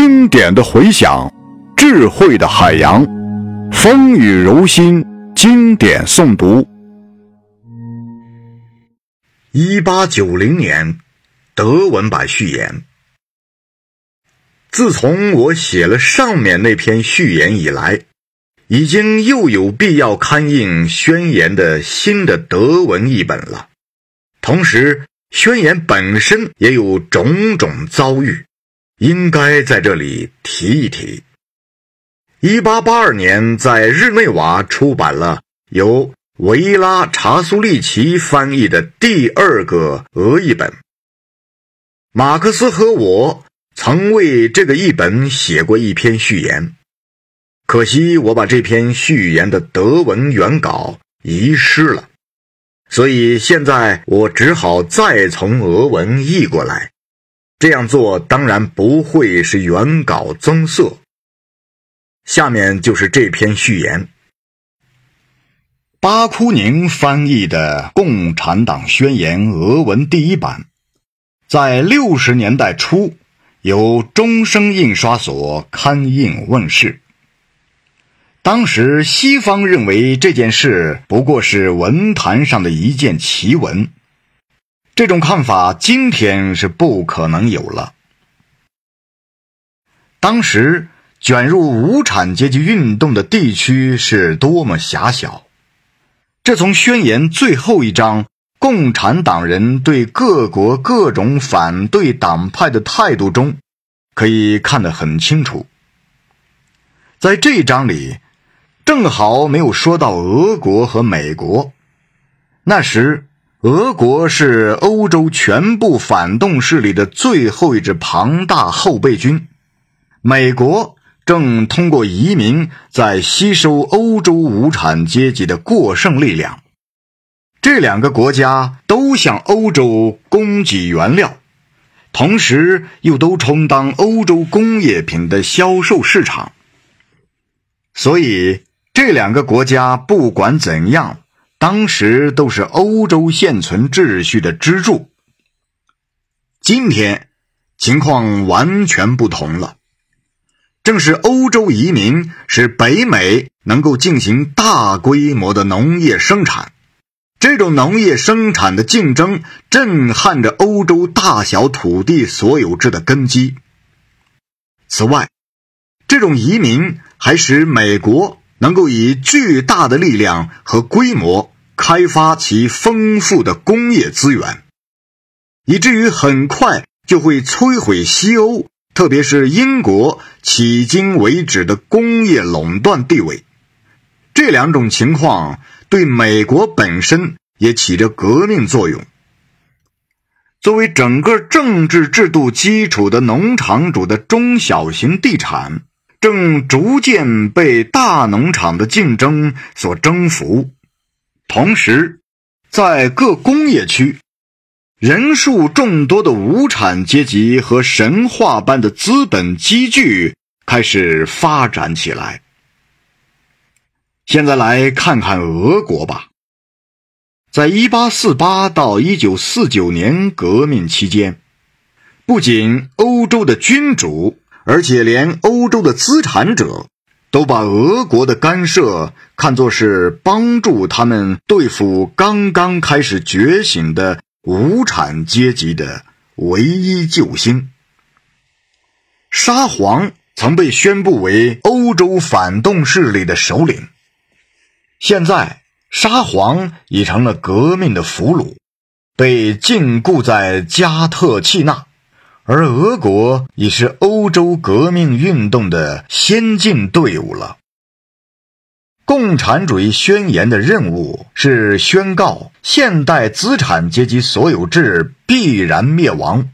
经典的回响，智慧的海洋，风雨柔心，经典诵读。一八九零年，德文版序言。自从我写了上面那篇序言以来，已经又有必要刊印宣言的新的德文译本了。同时，宣言本身也有种种遭遇。应该在这里提一提。一八八二年，在日内瓦出版了由维拉查苏利奇翻译的第二个俄译本。马克思和我曾为这个译本写过一篇序言，可惜我把这篇序言的德文原稿遗失了，所以现在我只好再从俄文译过来。这样做当然不会是原稿增色。下面就是这篇序言：巴库宁翻译的《共产党宣言》俄文第一版，在六十年代初由中生印刷所刊印问世。当时西方认为这件事不过是文坛上的一件奇闻。这种看法今天是不可能有了。当时卷入无产阶级运动的地区是多么狭小，这从宣言最后一章共产党人对各国各种反对党派的态度中可以看得很清楚。在这一章里，正好没有说到俄国和美国，那时。俄国是欧洲全部反动势力的最后一支庞大后备军，美国正通过移民在吸收欧洲无产阶级的过剩力量。这两个国家都向欧洲供给原料，同时又都充当欧洲工业品的销售市场。所以，这两个国家不管怎样。当时都是欧洲现存秩序的支柱。今天情况完全不同了，正是欧洲移民使北美能够进行大规模的农业生产，这种农业生产的竞争震撼着欧洲大小土地所有制的根基。此外，这种移民还使美国。能够以巨大的力量和规模开发其丰富的工业资源，以至于很快就会摧毁西欧，特别是英国迄今为止的工业垄断地位。这两种情况对美国本身也起着革命作用。作为整个政治制度基础的农场主的中小型地产。正逐渐被大农场的竞争所征服，同时，在各工业区，人数众多的无产阶级和神话般的资本积聚开始发展起来。现在来看看俄国吧，在一八四八到一九四九年革命期间，不仅欧洲的君主。而且，连欧洲的资产者都把俄国的干涉看作是帮助他们对付刚刚开始觉醒的无产阶级的唯一救星。沙皇曾被宣布为欧洲反动势力的首领，现在沙皇已成了革命的俘虏，被禁锢在加特契纳。而俄国已是欧洲革命运动的先进队伍了。共产主义宣言的任务是宣告现代资产阶级所有制必然灭亡，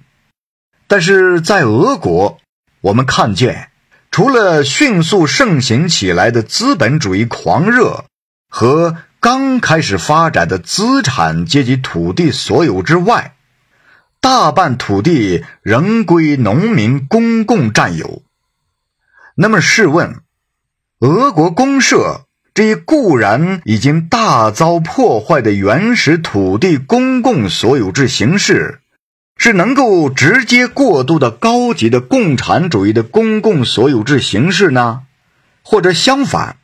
但是在俄国，我们看见，除了迅速盛行起来的资本主义狂热和刚开始发展的资产阶级土地所有之外。大半土地仍归农民公共占有。那么，试问，俄国公社这一固然已经大遭破坏的原始土地公共所有制形式，是能够直接过渡到高级的共产主义的公共所有制形式呢，或者相反，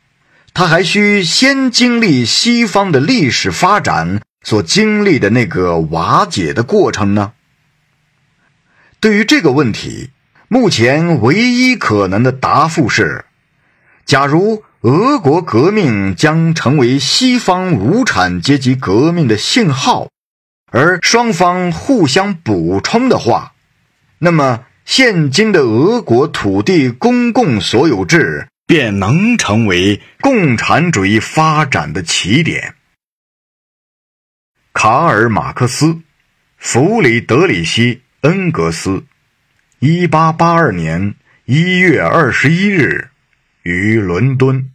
它还需先经历西方的历史发展所经历的那个瓦解的过程呢？对于这个问题，目前唯一可能的答复是：假如俄国革命将成为西方无产阶级革命的信号。而双方互相补充的话，那么现今的俄国土地公共所有制便能成为共产主义发展的起点。卡尔·马克思、弗里德里希·恩格斯，一八八二年一月二十一日，于伦敦。